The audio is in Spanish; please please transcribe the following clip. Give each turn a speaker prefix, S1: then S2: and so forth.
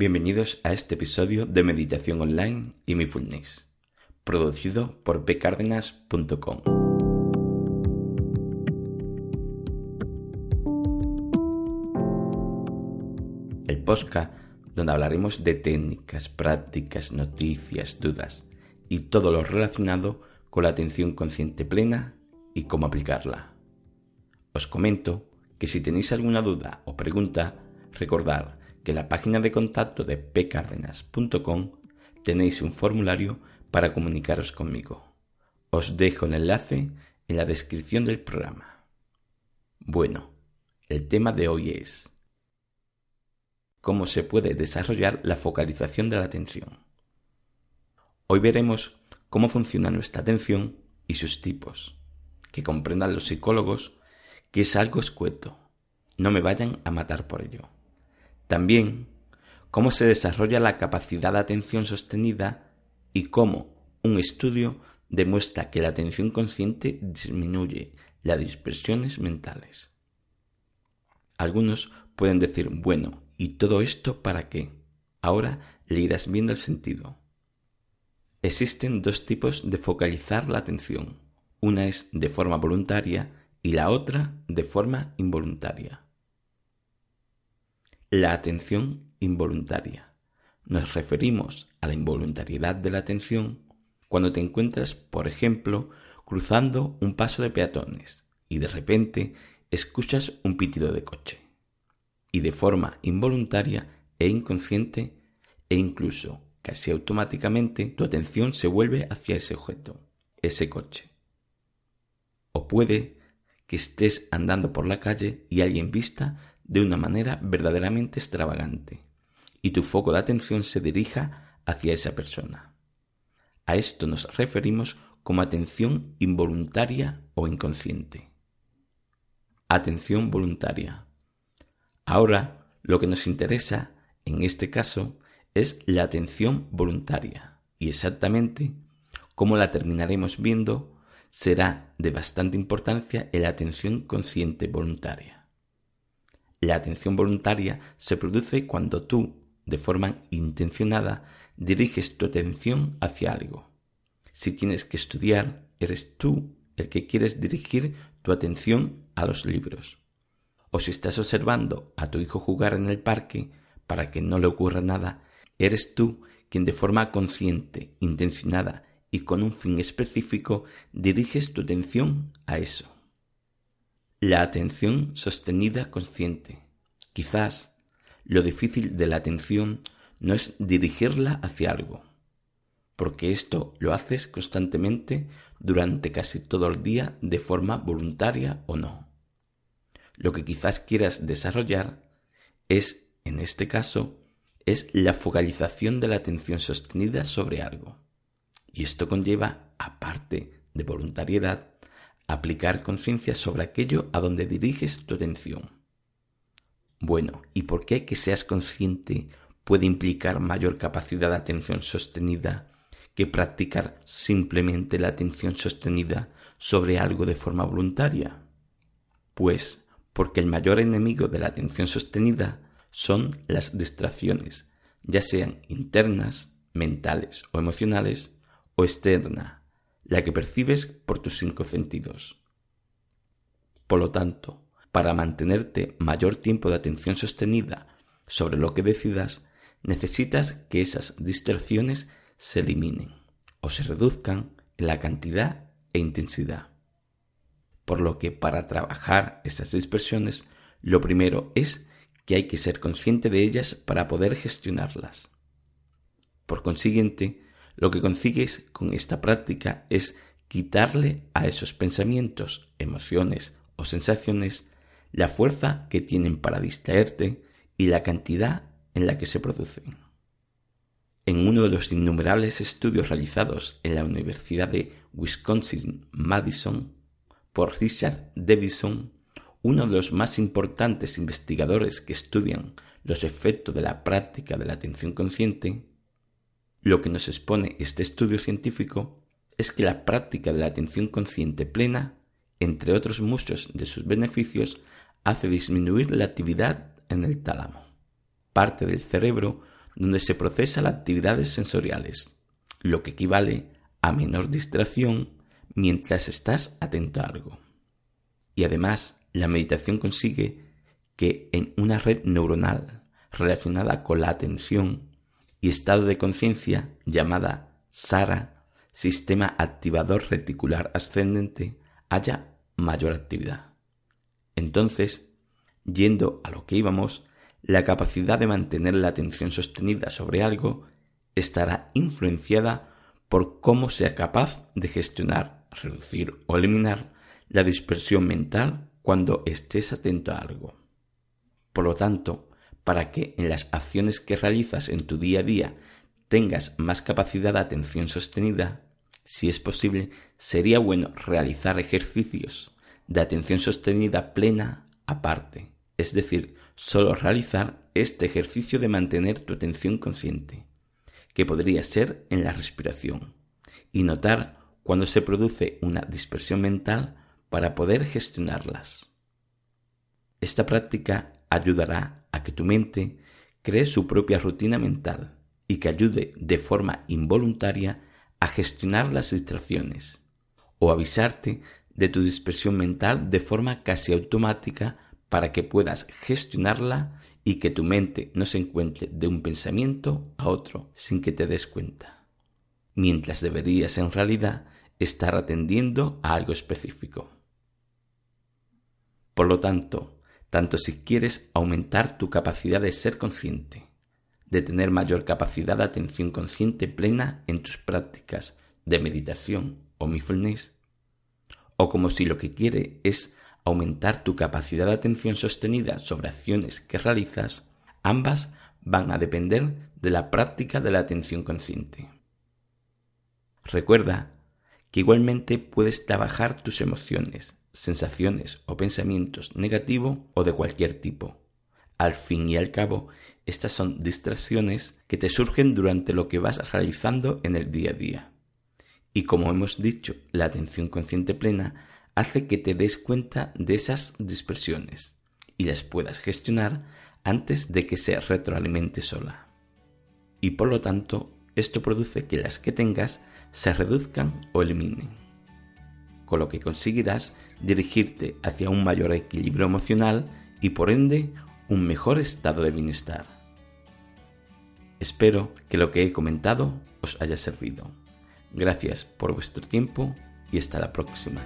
S1: Bienvenidos a este episodio de Meditación Online y Mindfulness, producido por pcardenas.com. El podcast donde hablaremos de técnicas, prácticas, noticias, dudas y todo lo relacionado con la atención consciente plena y cómo aplicarla. Os comento que si tenéis alguna duda o pregunta, recordad que en la página de contacto de pcardenas.com tenéis un formulario para comunicaros conmigo. Os dejo el enlace en la descripción del programa. Bueno, el tema de hoy es cómo se puede desarrollar la focalización de la atención. Hoy veremos cómo funciona nuestra atención y sus tipos, que comprendan los psicólogos que es algo escueto. No me vayan a matar por ello. También cómo se desarrolla la capacidad de atención sostenida y cómo un estudio demuestra que la atención consciente disminuye las dispersiones mentales. Algunos pueden decir, bueno, ¿y todo esto para qué? Ahora le irás viendo el sentido. Existen dos tipos de focalizar la atención. Una es de forma voluntaria y la otra de forma involuntaria. La atención involuntaria. Nos referimos a la involuntariedad de la atención cuando te encuentras, por ejemplo, cruzando un paso de peatones y de repente escuchas un pitido de coche. Y de forma involuntaria e inconsciente e incluso casi automáticamente tu atención se vuelve hacia ese objeto, ese coche. O puede que estés andando por la calle y alguien vista de una manera verdaderamente extravagante, y tu foco de atención se dirija hacia esa persona. A esto nos referimos como atención involuntaria o inconsciente. Atención voluntaria. Ahora, lo que nos interesa, en este caso, es la atención voluntaria, y exactamente como la terminaremos viendo, será de bastante importancia la atención consciente voluntaria. La atención voluntaria se produce cuando tú, de forma intencionada, diriges tu atención hacia algo. Si tienes que estudiar, eres tú el que quieres dirigir tu atención a los libros. O si estás observando a tu hijo jugar en el parque para que no le ocurra nada, eres tú quien de forma consciente, intencionada y con un fin específico diriges tu atención a eso. La atención sostenida consciente. Quizás lo difícil de la atención no es dirigirla hacia algo, porque esto lo haces constantemente durante casi todo el día de forma voluntaria o no. Lo que quizás quieras desarrollar es, en este caso, es la focalización de la atención sostenida sobre algo. Y esto conlleva, aparte de voluntariedad, aplicar conciencia sobre aquello a donde diriges tu atención. Bueno, ¿y por qué que seas consciente puede implicar mayor capacidad de atención sostenida que practicar simplemente la atención sostenida sobre algo de forma voluntaria? Pues porque el mayor enemigo de la atención sostenida son las distracciones, ya sean internas, mentales o emocionales, o externa, la que percibes por tus cinco sentidos. Por lo tanto, para mantenerte mayor tiempo de atención sostenida sobre lo que decidas, necesitas que esas distracciones se eliminen o se reduzcan en la cantidad e intensidad. Por lo que para trabajar esas dispersiones, lo primero es que hay que ser consciente de ellas para poder gestionarlas. Por consiguiente, lo que consigues con esta práctica es quitarle a esos pensamientos, emociones o sensaciones la fuerza que tienen para distraerte y la cantidad en la que se producen. En uno de los innumerables estudios realizados en la Universidad de Wisconsin-Madison por Richard Davidson, uno de los más importantes investigadores que estudian los efectos de la práctica de la atención consciente, lo que nos expone este estudio científico es que la práctica de la atención consciente plena, entre otros muchos de sus beneficios, hace disminuir la actividad en el tálamo, parte del cerebro donde se procesa las actividades sensoriales, lo que equivale a menor distracción mientras estás atento a algo. Y además, la meditación consigue que en una red neuronal relacionada con la atención y estado de conciencia llamada SARA, sistema activador reticular ascendente, haya mayor actividad. Entonces, yendo a lo que íbamos, la capacidad de mantener la atención sostenida sobre algo estará influenciada por cómo sea capaz de gestionar, reducir o eliminar la dispersión mental cuando estés atento a algo. Por lo tanto, para que en las acciones que realizas en tu día a día tengas más capacidad de atención sostenida, si es posible, sería bueno realizar ejercicios de atención sostenida plena aparte, es decir, solo realizar este ejercicio de mantener tu atención consciente, que podría ser en la respiración, y notar cuando se produce una dispersión mental para poder gestionarlas. Esta práctica ayudará a que tu mente cree su propia rutina mental y que ayude de forma involuntaria a gestionar las distracciones o avisarte de tu dispersión mental de forma casi automática para que puedas gestionarla y que tu mente no se encuentre de un pensamiento a otro sin que te des cuenta, mientras deberías en realidad estar atendiendo a algo específico. Por lo tanto, tanto si quieres aumentar tu capacidad de ser consciente, de tener mayor capacidad de atención consciente plena en tus prácticas de meditación o mindfulness, o como si lo que quiere es aumentar tu capacidad de atención sostenida sobre acciones que realizas, ambas van a depender de la práctica de la atención consciente. Recuerda que igualmente puedes trabajar tus emociones, sensaciones o pensamientos negativos o de cualquier tipo. Al fin y al cabo, estas son distracciones que te surgen durante lo que vas realizando en el día a día. Y como hemos dicho, la atención consciente plena hace que te des cuenta de esas dispersiones y las puedas gestionar antes de que se retroalimente sola. Y por lo tanto, esto produce que las que tengas se reduzcan o eliminen, con lo que conseguirás dirigirte hacia un mayor equilibrio emocional y por ende un mejor estado de bienestar. Espero que lo que he comentado os haya servido. Gracias por vuestro tiempo y hasta la próxima.